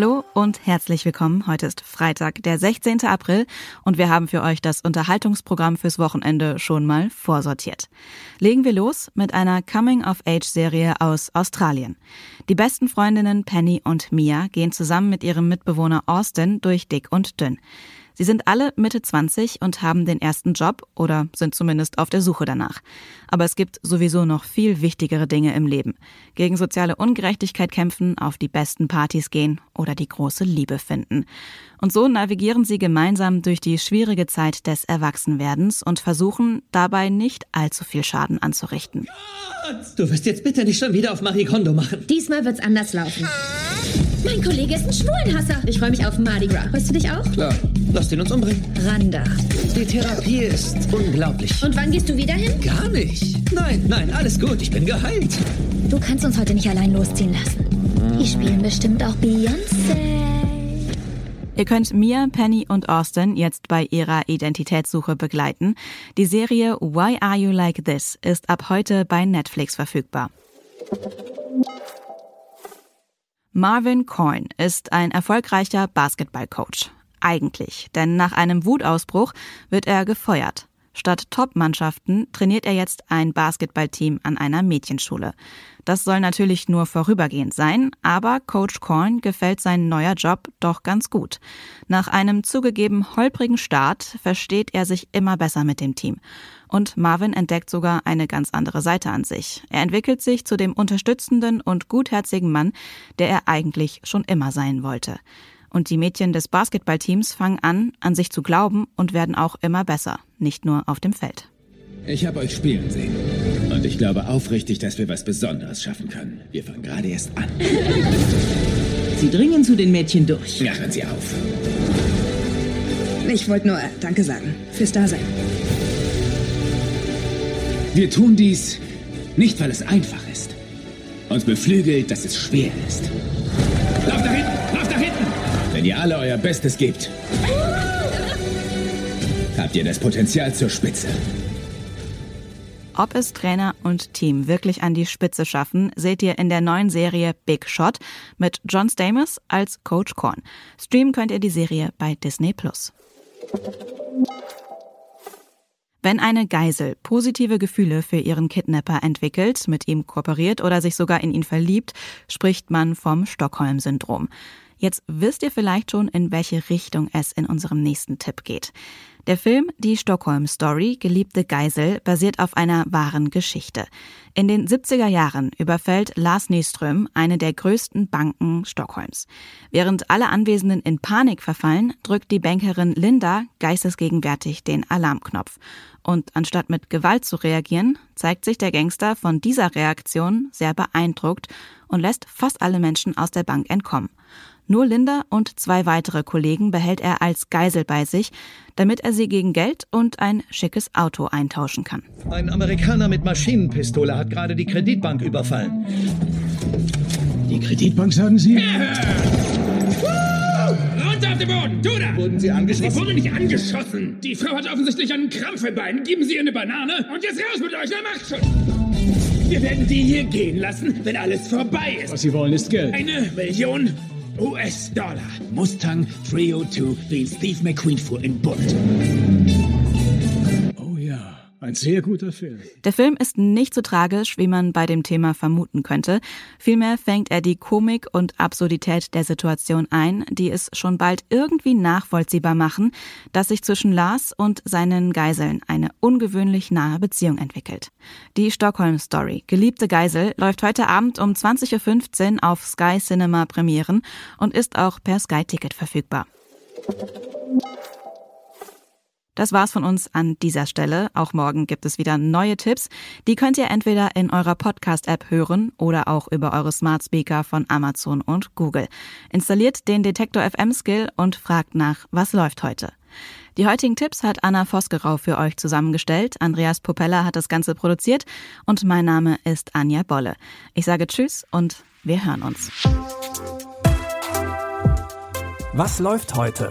Hallo und herzlich willkommen. Heute ist Freitag, der 16. April und wir haben für euch das Unterhaltungsprogramm fürs Wochenende schon mal vorsortiert. Legen wir los mit einer Coming-of-Age-Serie aus Australien. Die besten Freundinnen Penny und Mia gehen zusammen mit ihrem Mitbewohner Austin durch dick und dünn. Sie sind alle Mitte 20 und haben den ersten Job oder sind zumindest auf der Suche danach. Aber es gibt sowieso noch viel wichtigere Dinge im Leben. Gegen soziale Ungerechtigkeit kämpfen, auf die besten Partys gehen oder die große Liebe finden. Und so navigieren sie gemeinsam durch die schwierige Zeit des Erwachsenwerdens und versuchen dabei nicht allzu viel Schaden anzurichten. Du wirst jetzt bitte nicht schon wieder auf Marie Kondo machen. Diesmal wird's anders laufen. Mein Kollege ist ein Schwulenhasser. Ich freue mich auf Mardi Gras. Freust du dich auch? Klar. Lass den uns umbringen. Randa. Die Therapie ist unglaublich. Und wann gehst du wieder hin? Gar nicht. Nein, nein, alles gut. Ich bin geheilt. Du kannst uns heute nicht allein losziehen lassen. Die spielen bestimmt auch Beyoncé. Ihr könnt Mia, Penny und Austin jetzt bei ihrer Identitätssuche begleiten. Die Serie Why Are You Like This ist ab heute bei Netflix verfügbar. Marvin Coyne ist ein erfolgreicher Basketballcoach. Eigentlich, denn nach einem Wutausbruch wird er gefeuert. Statt Top-Mannschaften trainiert er jetzt ein Basketballteam an einer Mädchenschule. Das soll natürlich nur vorübergehend sein, aber Coach Korn gefällt sein neuer Job doch ganz gut. Nach einem zugegeben holprigen Start versteht er sich immer besser mit dem Team. Und Marvin entdeckt sogar eine ganz andere Seite an sich. Er entwickelt sich zu dem unterstützenden und gutherzigen Mann, der er eigentlich schon immer sein wollte. Und die Mädchen des Basketballteams fangen an, an sich zu glauben und werden auch immer besser, nicht nur auf dem Feld. Ich habe euch spielen sehen. Und ich glaube aufrichtig, dass wir was Besonderes schaffen können. Wir fangen gerade erst an. Sie dringen zu den Mädchen durch. Hören Sie auf. Ich wollte nur Danke sagen. Fürs Dasein. Wir tun dies nicht, weil es einfach ist. Uns beflügelt, dass es schwer ist. Lauf da hinten! Lauf da hinten! Wenn ihr alle euer Bestes gebt, habt ihr das Potenzial zur Spitze. Ob es Trainer und Team wirklich an die Spitze schaffen, seht ihr in der neuen Serie Big Shot mit John Stamos als Coach Korn. Streamen könnt ihr die Serie bei Disney Plus. Wenn eine Geisel positive Gefühle für ihren Kidnapper entwickelt, mit ihm kooperiert oder sich sogar in ihn verliebt, spricht man vom Stockholm-Syndrom. Jetzt wisst ihr vielleicht schon, in welche Richtung es in unserem nächsten Tipp geht. Der Film Die Stockholm Story, Geliebte Geisel, basiert auf einer wahren Geschichte. In den 70er Jahren überfällt Lars Nyström eine der größten Banken Stockholms. Während alle Anwesenden in Panik verfallen, drückt die Bankerin Linda geistesgegenwärtig den Alarmknopf. Und anstatt mit Gewalt zu reagieren, zeigt sich der Gangster von dieser Reaktion sehr beeindruckt und lässt fast alle Menschen aus der Bank entkommen. Nur Linda und zwei weitere Kollegen behält er als Geisel bei sich, damit er sie gegen Geld und ein schickes Auto eintauschen kann. Ein Amerikaner mit Maschinenpistole hat gerade die Kreditbank überfallen. Die Kreditbank, sagen Sie? Runter auf den Boden! Du da! Wurden Sie Ich angeschossen? wurde nicht angeschossen! Die Frau hat offensichtlich einen Krampf im Bein. Geben Sie ihr eine Banane und jetzt raus mit euch, wer macht schon! Wir werden die hier gehen lassen, wenn alles vorbei ist. Was Sie wollen, ist Geld. Eine Million US dollar. Mustang 302 beats Steve McQueen for in bullet. Ein sehr guter Film. Der Film ist nicht so tragisch, wie man bei dem Thema vermuten könnte. Vielmehr fängt er die Komik und Absurdität der Situation ein, die es schon bald irgendwie nachvollziehbar machen, dass sich zwischen Lars und seinen Geiseln eine ungewöhnlich nahe Beziehung entwickelt. Die Stockholm Story, Geliebte Geisel, läuft heute Abend um 20.15 Uhr auf Sky Cinema Premieren und ist auch per Sky Ticket verfügbar. Das war's von uns an dieser Stelle. Auch morgen gibt es wieder neue Tipps. Die könnt ihr entweder in eurer Podcast-App hören oder auch über eure Smart Speaker von Amazon und Google. Installiert den Detektor FM Skill und fragt nach, was läuft heute. Die heutigen Tipps hat Anna Vosgerau für euch zusammengestellt. Andreas Popella hat das Ganze produziert und mein Name ist Anja Bolle. Ich sage Tschüss und wir hören uns. Was läuft heute?